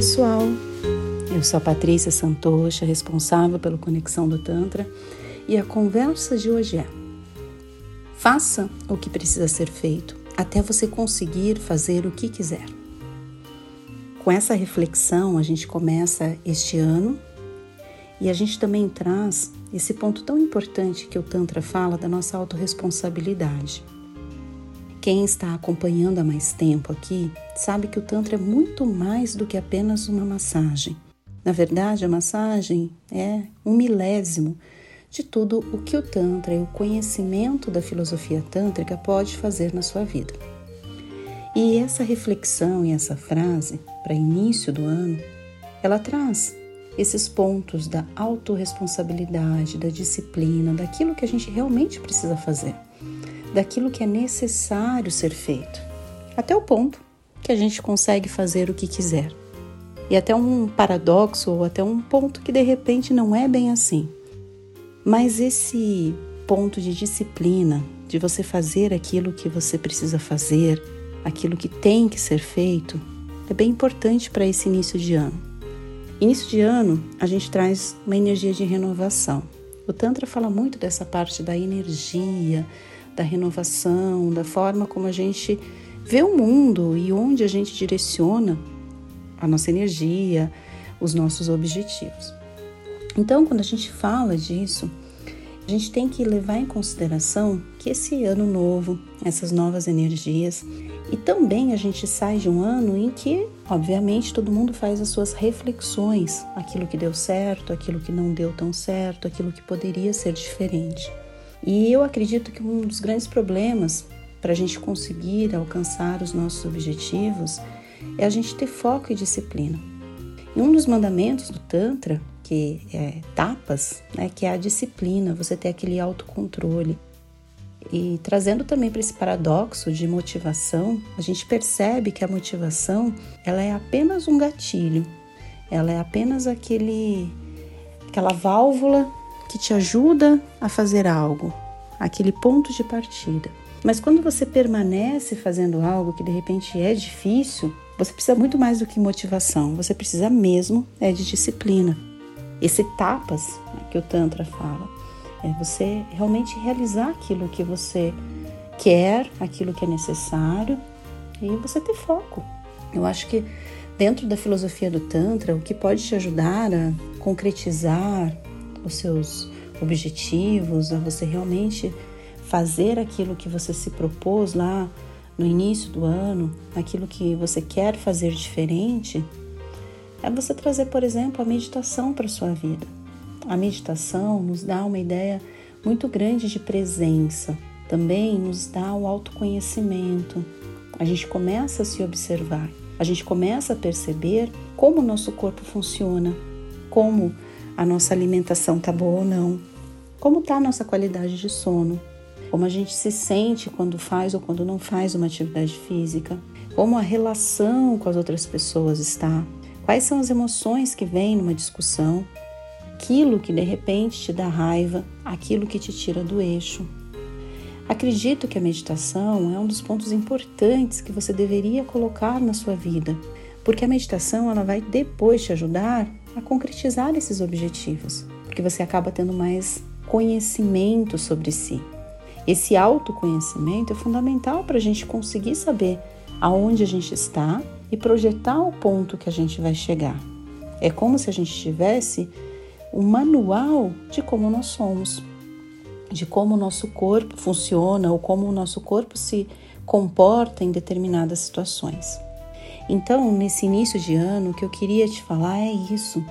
pessoal! Eu sou a Patrícia Santocha, responsável pela Conexão do Tantra, e a conversa de hoje é: faça o que precisa ser feito até você conseguir fazer o que quiser. Com essa reflexão, a gente começa este ano e a gente também traz esse ponto tão importante que o Tantra fala da nossa autorresponsabilidade. Quem está acompanhando há mais tempo aqui sabe que o Tantra é muito mais do que apenas uma massagem. Na verdade, a massagem é um milésimo de tudo o que o Tantra e o conhecimento da filosofia tântrica pode fazer na sua vida. E essa reflexão e essa frase, para início do ano, ela traz esses pontos da autorresponsabilidade, da disciplina, daquilo que a gente realmente precisa fazer daquilo que é necessário ser feito, até o ponto que a gente consegue fazer o que quiser. E até um paradoxo ou até um ponto que de repente não é bem assim. Mas esse ponto de disciplina, de você fazer aquilo que você precisa fazer, aquilo que tem que ser feito, é bem importante para esse início de ano. Início de ano, a gente traz uma energia de renovação. O Tantra fala muito dessa parte da energia, da renovação, da forma como a gente vê o mundo e onde a gente direciona a nossa energia, os nossos objetivos. Então, quando a gente fala disso, a gente tem que levar em consideração que esse ano novo, essas novas energias, e também a gente sai de um ano em que, obviamente, todo mundo faz as suas reflexões, aquilo que deu certo, aquilo que não deu tão certo, aquilo que poderia ser diferente. E eu acredito que um dos grandes problemas para a gente conseguir alcançar os nossos objetivos é a gente ter foco e disciplina. E um dos mandamentos do Tantra, que é tapas, né, que é a disciplina, você ter aquele autocontrole. E trazendo também para esse paradoxo de motivação, a gente percebe que a motivação ela é apenas um gatilho, ela é apenas aquele, aquela válvula que te ajuda a fazer algo, aquele ponto de partida. Mas quando você permanece fazendo algo que de repente é difícil, você precisa muito mais do que motivação, você precisa mesmo é de disciplina. Esse tapas né, que o Tantra fala é você realmente realizar aquilo que você quer, aquilo que é necessário e você ter foco. Eu acho que dentro da filosofia do Tantra, o que pode te ajudar a concretizar os seus objetivos, a você realmente fazer aquilo que você se propôs lá no início do ano, aquilo que você quer fazer diferente, é você trazer, por exemplo, a meditação para a sua vida. A meditação nos dá uma ideia muito grande de presença, também nos dá o autoconhecimento. A gente começa a se observar, a gente começa a perceber como o nosso corpo funciona, como a nossa alimentação tá boa ou não, como tá a nossa qualidade de sono, como a gente se sente quando faz ou quando não faz uma atividade física, como a relação com as outras pessoas está, quais são as emoções que vêm numa discussão, aquilo que de repente te dá raiva, aquilo que te tira do eixo. Acredito que a meditação é um dos pontos importantes que você deveria colocar na sua vida, porque a meditação ela vai depois te ajudar a concretizar esses objetivos, porque você acaba tendo mais conhecimento sobre si. Esse autoconhecimento é fundamental para a gente conseguir saber aonde a gente está e projetar o ponto que a gente vai chegar. É como se a gente tivesse um manual de como nós somos, de como o nosso corpo funciona ou como o nosso corpo se comporta em determinadas situações. Então, nesse início de ano, o que eu queria te falar é isso.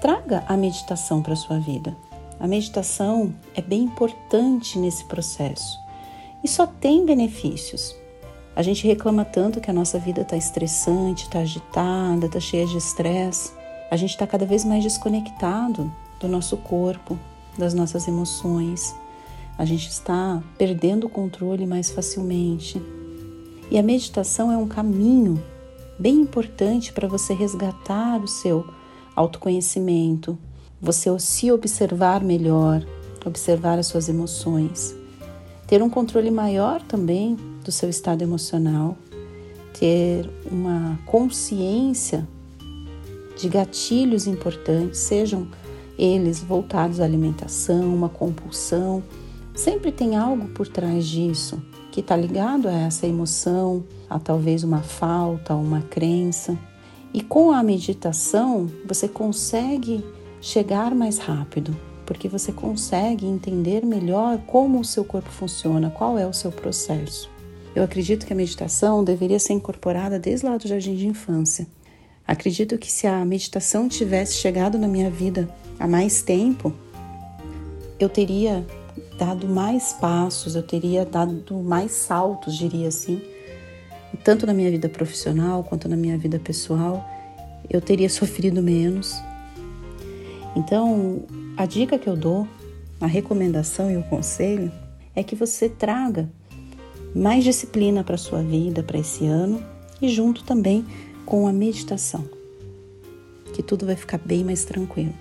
Traga a meditação para a sua vida. A meditação é bem importante nesse processo e só tem benefícios. A gente reclama tanto que a nossa vida está estressante, está agitada, está cheia de estresse. A gente está cada vez mais desconectado do nosso corpo, das nossas emoções. A gente está perdendo o controle mais facilmente. E a meditação é um caminho bem importante para você resgatar o seu autoconhecimento, você se observar melhor, observar as suas emoções, ter um controle maior também do seu estado emocional, ter uma consciência de gatilhos importantes, sejam eles voltados à alimentação, uma compulsão. Sempre tem algo por trás disso que está ligado a essa emoção, a talvez uma falta, uma crença. E com a meditação você consegue chegar mais rápido, porque você consegue entender melhor como o seu corpo funciona, qual é o seu processo. Eu acredito que a meditação deveria ser incorporada desde lá do jardim de infância. Acredito que se a meditação tivesse chegado na minha vida há mais tempo, eu teria dado mais passos, eu teria dado mais saltos, diria assim, tanto na minha vida profissional quanto na minha vida pessoal, eu teria sofrido menos. Então, a dica que eu dou, a recomendação e o conselho é que você traga mais disciplina para sua vida para esse ano e junto também com a meditação, que tudo vai ficar bem mais tranquilo.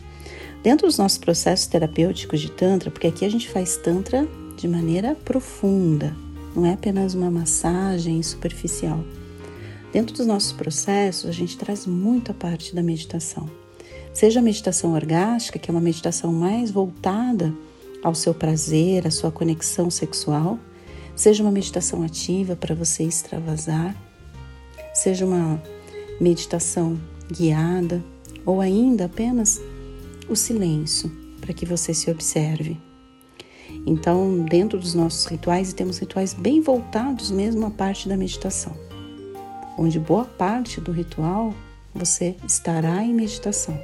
Dentro dos nossos processos terapêuticos de Tantra, porque aqui a gente faz Tantra de maneira profunda, não é apenas uma massagem superficial. Dentro dos nossos processos, a gente traz muito a parte da meditação. Seja a meditação orgástica, que é uma meditação mais voltada ao seu prazer, à sua conexão sexual, seja uma meditação ativa para você extravasar, seja uma meditação guiada ou ainda apenas o silêncio para que você se observe. Então, dentro dos nossos rituais, temos rituais bem voltados mesmo à parte da meditação, onde boa parte do ritual você estará em meditação.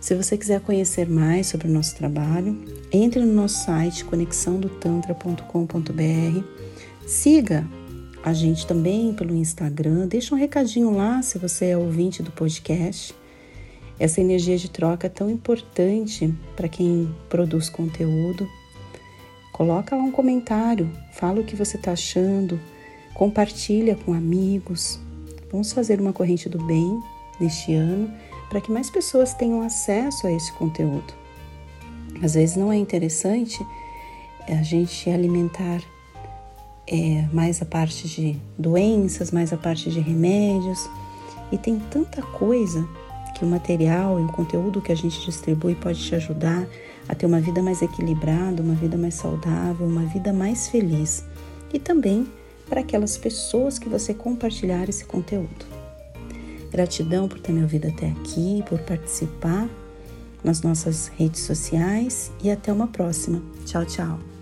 Se você quiser conhecer mais sobre o nosso trabalho, entre no nosso site conexãodotantra.com.br, siga a gente também pelo Instagram, deixa um recadinho lá se você é ouvinte do podcast essa energia de troca é tão importante para quem produz conteúdo. Coloca lá um comentário, fala o que você está achando, compartilha com amigos. Vamos fazer uma corrente do bem neste ano para que mais pessoas tenham acesso a esse conteúdo. Às vezes não é interessante a gente alimentar é, mais a parte de doenças, mais a parte de remédios, e tem tanta coisa que o material e o conteúdo que a gente distribui pode te ajudar a ter uma vida mais equilibrada, uma vida mais saudável, uma vida mais feliz. E também para aquelas pessoas que você compartilhar esse conteúdo. Gratidão por ter me ouvido até aqui, por participar nas nossas redes sociais e até uma próxima. Tchau, tchau.